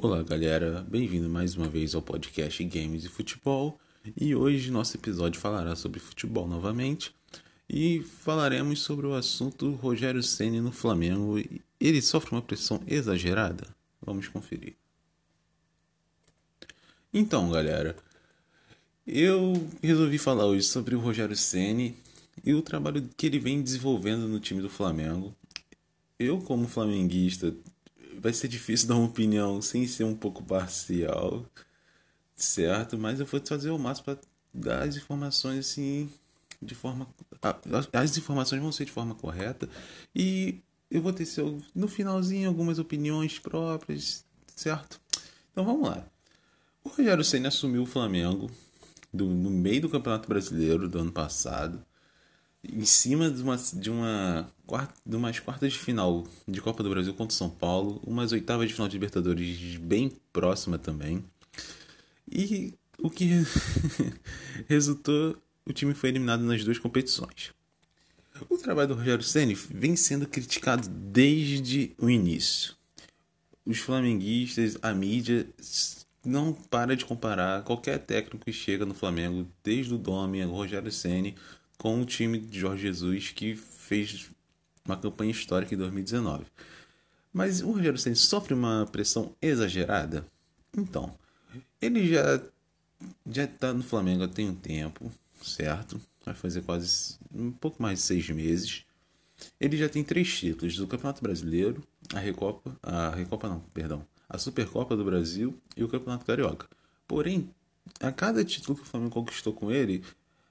Olá, galera. Bem-vindo mais uma vez ao podcast Games e Futebol. E hoje nosso episódio falará sobre futebol novamente e falaremos sobre o assunto Rogério Ceni no Flamengo. Ele sofre uma pressão exagerada? Vamos conferir. Então, galera, eu resolvi falar hoje sobre o Rogério Ceni e o trabalho que ele vem desenvolvendo no time do Flamengo. Eu, como flamenguista, vai ser difícil dar uma opinião sem ser um pouco parcial, certo? Mas eu vou fazer o máximo para dar as informações assim de forma as informações vão ser de forma correta e eu vou ter seu, no finalzinho algumas opiniões próprias, certo? Então vamos lá. O Rogério Senna assumiu o Flamengo do, no meio do Campeonato Brasileiro do ano passado em cima de uma de uma de umas quartas de final de Copa do Brasil contra o São Paulo, umas oitavas de final de Libertadores bem próxima também. E o que resultou, o time foi eliminado nas duas competições. O trabalho do Rogério Ceni vem sendo criticado desde o início. Os flamenguistas, a mídia não para de comparar qualquer técnico que chega no Flamengo, desde o Domi, o Rogério Ceni, com o time de Jorge Jesus que fez uma campanha histórica em 2019. Mas o Rogério Ceni sofre uma pressão exagerada? Então, ele já já está no Flamengo há tem um tempo, certo? Vai fazer quase um pouco mais de seis meses. Ele já tem três títulos do Campeonato Brasileiro, a Recopa, a Recopa não, perdão, a Supercopa do Brasil e o Campeonato Carioca. Porém, a cada título que o Flamengo conquistou com ele,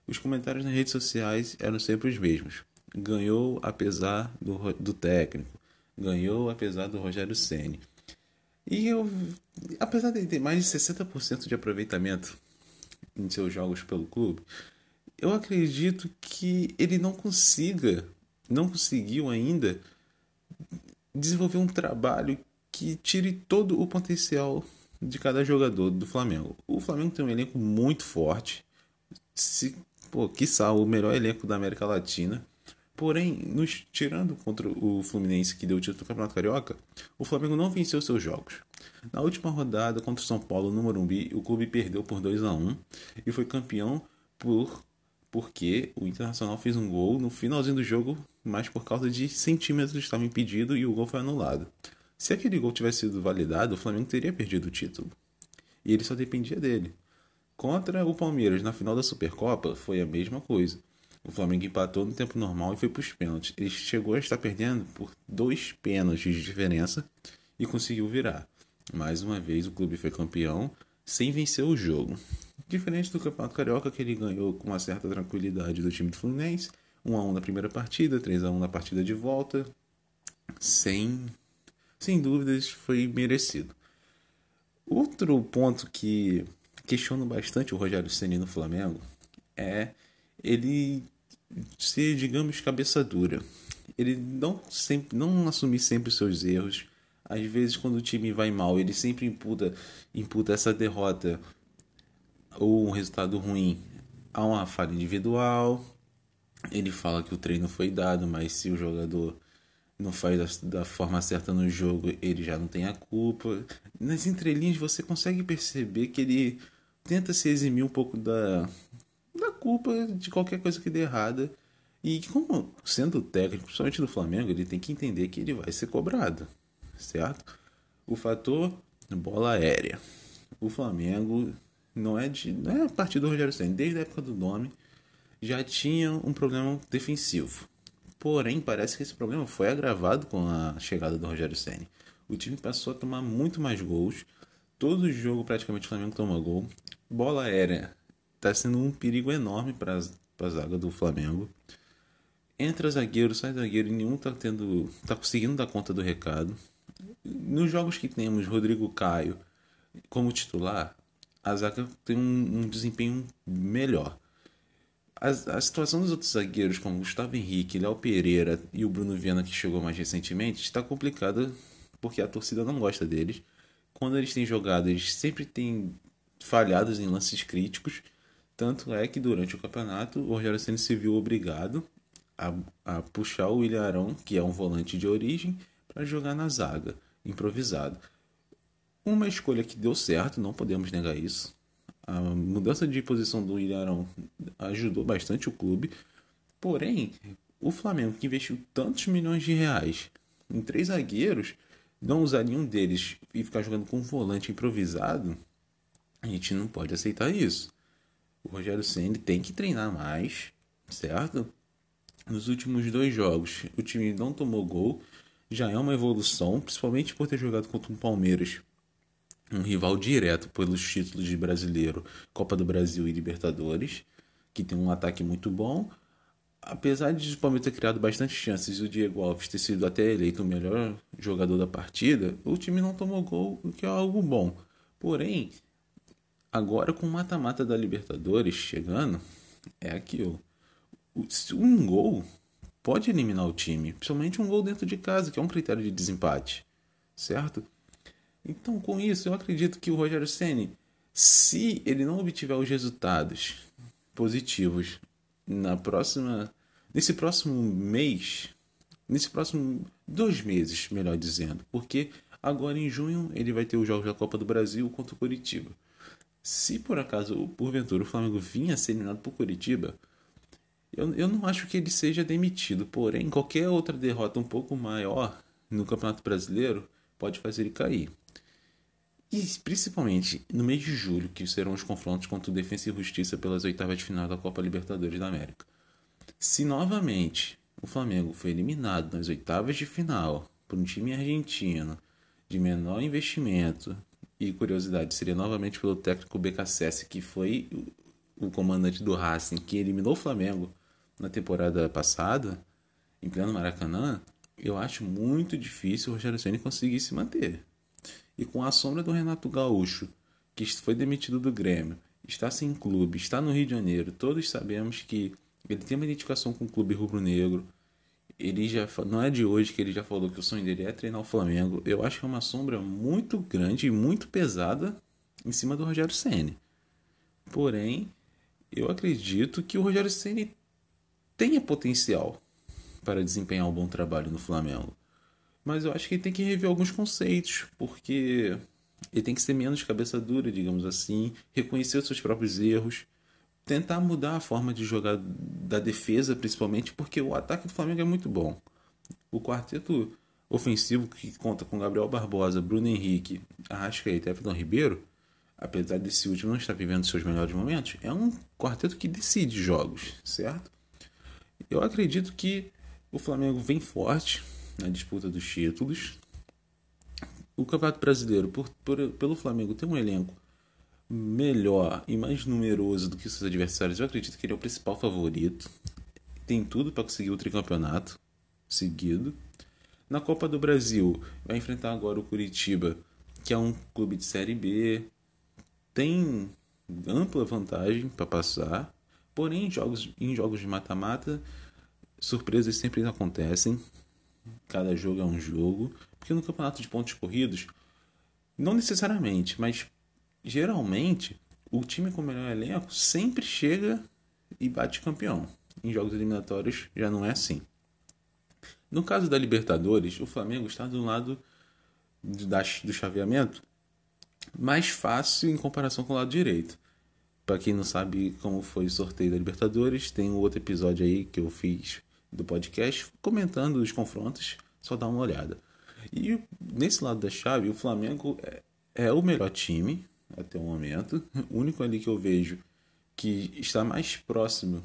os comentários nas redes sociais eram sempre os mesmos. Ganhou apesar do, do técnico. Ganhou apesar do Rogério Ceni. E eu, apesar de ter mais de 60% de aproveitamento em seus jogos pelo clube, eu acredito que ele não consiga, não conseguiu ainda desenvolver um trabalho que tire todo o potencial de cada jogador do Flamengo. O Flamengo tem um elenco muito forte. Se pô, quiçá o melhor elenco da América Latina. Porém, nos tirando contra o Fluminense que deu o título do Campeonato Carioca, o Flamengo não venceu seus jogos. Na última rodada contra o São Paulo no Morumbi, o clube perdeu por 2 a 1 e foi campeão por porque o Internacional fez um gol no finalzinho do jogo, mas por causa de centímetros estava impedido e o gol foi anulado. Se aquele gol tivesse sido validado, o Flamengo teria perdido o título. E ele só dependia dele. Contra o Palmeiras na final da Supercopa foi a mesma coisa. O Flamengo empatou no tempo normal e foi para os pênaltis. Ele chegou a estar perdendo por dois pênaltis de diferença e conseguiu virar. Mais uma vez o clube foi campeão sem vencer o jogo. Diferente do Campeonato Carioca, que ele ganhou com uma certa tranquilidade do time do Fluminense, 1 a 1 na primeira partida, 3 a 1 na partida de volta, sem sem dúvidas foi merecido. Outro ponto que questiono bastante o Rogério Ceni no Flamengo é ele ser, digamos, cabeça dura. Ele não sempre não assumir sempre seus erros. Às vezes quando o time vai mal, ele sempre imputa, imputa essa derrota ou um resultado ruim a uma falha individual. Ele fala que o treino foi dado, mas se o jogador não faz da, forma certa no jogo, ele já não tem a culpa. Nas entrelinhas você consegue perceber que ele tenta se eximir um pouco da, da culpa de qualquer coisa que dê errada. E como sendo técnico, principalmente do Flamengo, ele tem que entender que ele vai ser cobrado, certo? O fator bola aérea. O Flamengo não é de não é a partir do Rogério Senna, desde a época do nome já tinha um problema defensivo. Porém, parece que esse problema foi agravado com a chegada do Rogério Senna. O time passou a tomar muito mais gols. Todo jogo praticamente o Flamengo toma gol bola aérea está sendo um perigo enorme para a zaga do Flamengo. Entra zagueiro, sai zagueiro, nenhum está tendo, tá conseguindo dar conta do recado. Nos jogos que temos Rodrigo Caio como titular, a zaga tem um, um desempenho melhor. A, a, situação dos outros zagueiros, como Gustavo Henrique, Léo Pereira e o Bruno Viana, que chegou mais recentemente, está complicada porque a torcida não gosta deles. Quando eles têm jogado, eles sempre têm falhados em lances críticos. Tanto é que durante o campeonato o Rogério Senna se viu obrigado a, a puxar o William Arão, que é um volante de origem, para jogar na zaga, improvisado. uma escolha que deu certo, não podemos negar isso. A mudança de posição do Ilharão ajudou bastante o clube. Porém, o Flamengo, que investiu tantos milhões de reais em três zagueiros, não usar nenhum deles e ficar jogando com um volante improvisado, a gente não pode aceitar isso. O Rogério Senna tem que treinar mais, certo? Nos últimos dois jogos, o time não tomou gol, já é uma evolução, principalmente por ter jogado contra um Palmeiras, um rival direto pelos títulos de brasileiro, Copa do Brasil e Libertadores, que tem um ataque muito bom. Apesar de o Palmeiras ter criado bastante chances e o Diego Alves ter sido até eleito o melhor jogador da partida, o time não tomou gol, o que é algo bom. Porém, agora com o mata-mata da Libertadores chegando, é aquilo. Um gol pode eliminar o time, principalmente um gol dentro de casa, que é um critério de desempate, certo? Então, com isso, eu acredito que o Rogério Ceni, se ele não obtiver os resultados positivos na próxima, nesse próximo mês, nesse próximo dois meses, melhor dizendo, porque agora em junho ele vai ter os jogos da Copa do Brasil contra o Curitiba. Se por acaso, porventura, o Flamengo vinha a ser eliminado por Curitiba, eu, eu não acho que ele seja demitido, porém, qualquer outra derrota um pouco maior no Campeonato Brasileiro pode fazer ele cair. E principalmente no mês de julho, que serão os confrontos contra o Defensa e Justiça pelas oitavas de final da Copa Libertadores da América. Se novamente o Flamengo foi eliminado nas oitavas de final por um time argentino de menor investimento e curiosidade, seria novamente pelo técnico BKSS, que foi o comandante do Racing, que eliminou o Flamengo na temporada passada, em pleno Maracanã, eu acho muito difícil o Rogério Ceni conseguir se manter. E com a sombra do Renato Gaúcho, que foi demitido do Grêmio, está sem clube, está no Rio de Janeiro, todos sabemos que ele tem uma identificação com o clube rubro-negro. Ele já não é de hoje que ele já falou que o sonho dele é treinar o Flamengo. Eu acho que é uma sombra muito grande e muito pesada em cima do Rogério Ceni. Porém, eu acredito que o Rogério Ceni tenha potencial para desempenhar um bom trabalho no Flamengo. Mas eu acho que ele tem que rever alguns conceitos, porque ele tem que ser menos cabeça dura, digamos assim, reconhecer os seus próprios erros, tentar mudar a forma de jogar da defesa, principalmente, porque o ataque do Flamengo é muito bom. O quarteto ofensivo que conta com Gabriel Barbosa, Bruno Henrique, Arrascaeta e Everton Ribeiro, apesar desse último não estar vivendo seus melhores momentos, é um quarteto que decide jogos, certo? Eu acredito que o Flamengo vem forte na disputa dos títulos. O Campeonato Brasileiro, por, por, pelo Flamengo ter um elenco melhor e mais numeroso do que seus adversários, eu acredito que ele é o principal favorito. Tem tudo para conseguir o tricampeonato seguido. Na Copa do Brasil, vai enfrentar agora o Curitiba, que é um clube de Série B. Tem ampla vantagem para passar. Porém, em jogos, em jogos de mata-mata, surpresas sempre acontecem. Cada jogo é um jogo. Porque no campeonato de pontos corridos, não necessariamente, mas geralmente, o time com o melhor elenco sempre chega e bate campeão. Em jogos eliminatórios já não é assim. No caso da Libertadores, o Flamengo está do lado do chaveamento mais fácil em comparação com o lado direito. Para quem não sabe como foi o sorteio da Libertadores, tem um outro episódio aí que eu fiz do podcast comentando os confrontos, só dá uma olhada. E nesse lado da chave, o Flamengo é, é o melhor time até o momento, o único ali que eu vejo que está mais próximo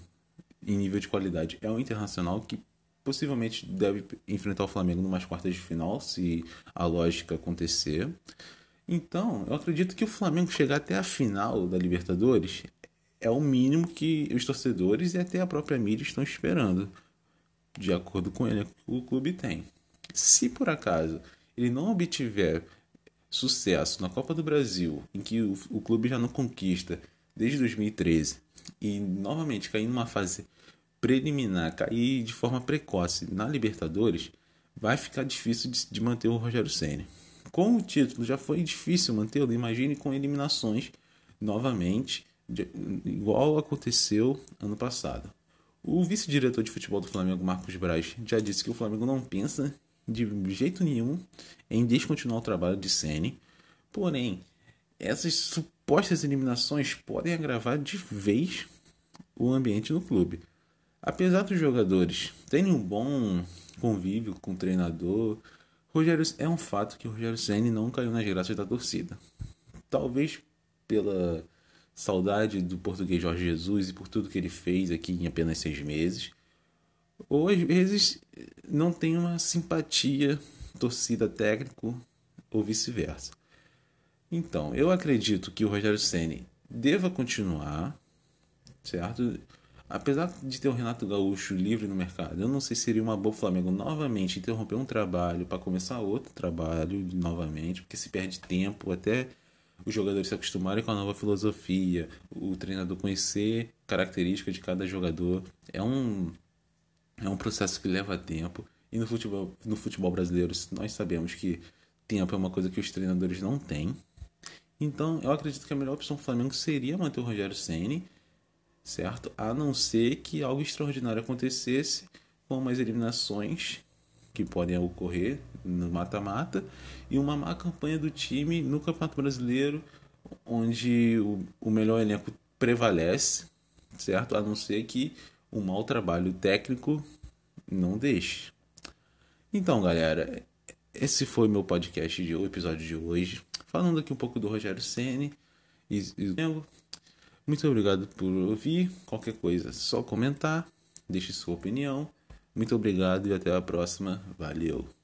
em nível de qualidade é o Internacional, que possivelmente deve enfrentar o Flamengo numas quartas de final, se a lógica acontecer. Então, eu acredito que o Flamengo chegar até a final da Libertadores é o mínimo que os torcedores e até a própria mídia estão esperando, de acordo com ele que o clube tem. Se por acaso ele não obtiver sucesso na Copa do Brasil, em que o, o clube já não conquista desde 2013, e novamente cair numa fase preliminar, cair de forma precoce na Libertadores, vai ficar difícil de, de manter o Rogério Senna. Com o título já foi difícil mantê-lo, imagine com eliminações novamente, de, igual aconteceu ano passado. O vice-diretor de futebol do Flamengo, Marcos Braz, já disse que o Flamengo não pensa de jeito nenhum em descontinuar o trabalho de Sene, Porém, essas supostas eliminações podem agravar de vez o ambiente no clube. Apesar dos jogadores terem um bom convívio com o treinador, Rogério é um fato que o Rogério Ceni não caiu nas graças da torcida. Talvez pela saudade do português Jorge Jesus e por tudo que ele fez aqui em apenas seis meses, ou às vezes não tem uma simpatia torcida técnico ou vice-versa. Então, eu acredito que o Rogério Ceni deva continuar, certo? Apesar de ter o Renato Gaúcho livre no mercado, eu não sei se seria uma boa Flamengo novamente interromper um trabalho para começar outro trabalho novamente, porque se perde tempo até os jogadores se acostumarem com a nova filosofia, o treinador conhecer características de cada jogador. É um, é um processo que leva tempo. E no futebol, no futebol brasileiro, nós sabemos que tempo é uma coisa que os treinadores não têm. Então, eu acredito que a melhor opção do Flamengo seria manter o Rogério Ceni, certo? A não ser que algo extraordinário acontecesse, como as eliminações que podem ocorrer no mata-mata e uma má campanha do time no Campeonato Brasileiro, onde o, o melhor elenco prevalece, certo? A não ser que um mau trabalho técnico não deixe. Então, galera, esse foi meu podcast de o episódio de hoje falando aqui um pouco do Rogério Ceni e, e muito obrigado por ouvir. Qualquer coisa, só comentar, deixe sua opinião. Muito obrigado e até a próxima. Valeu.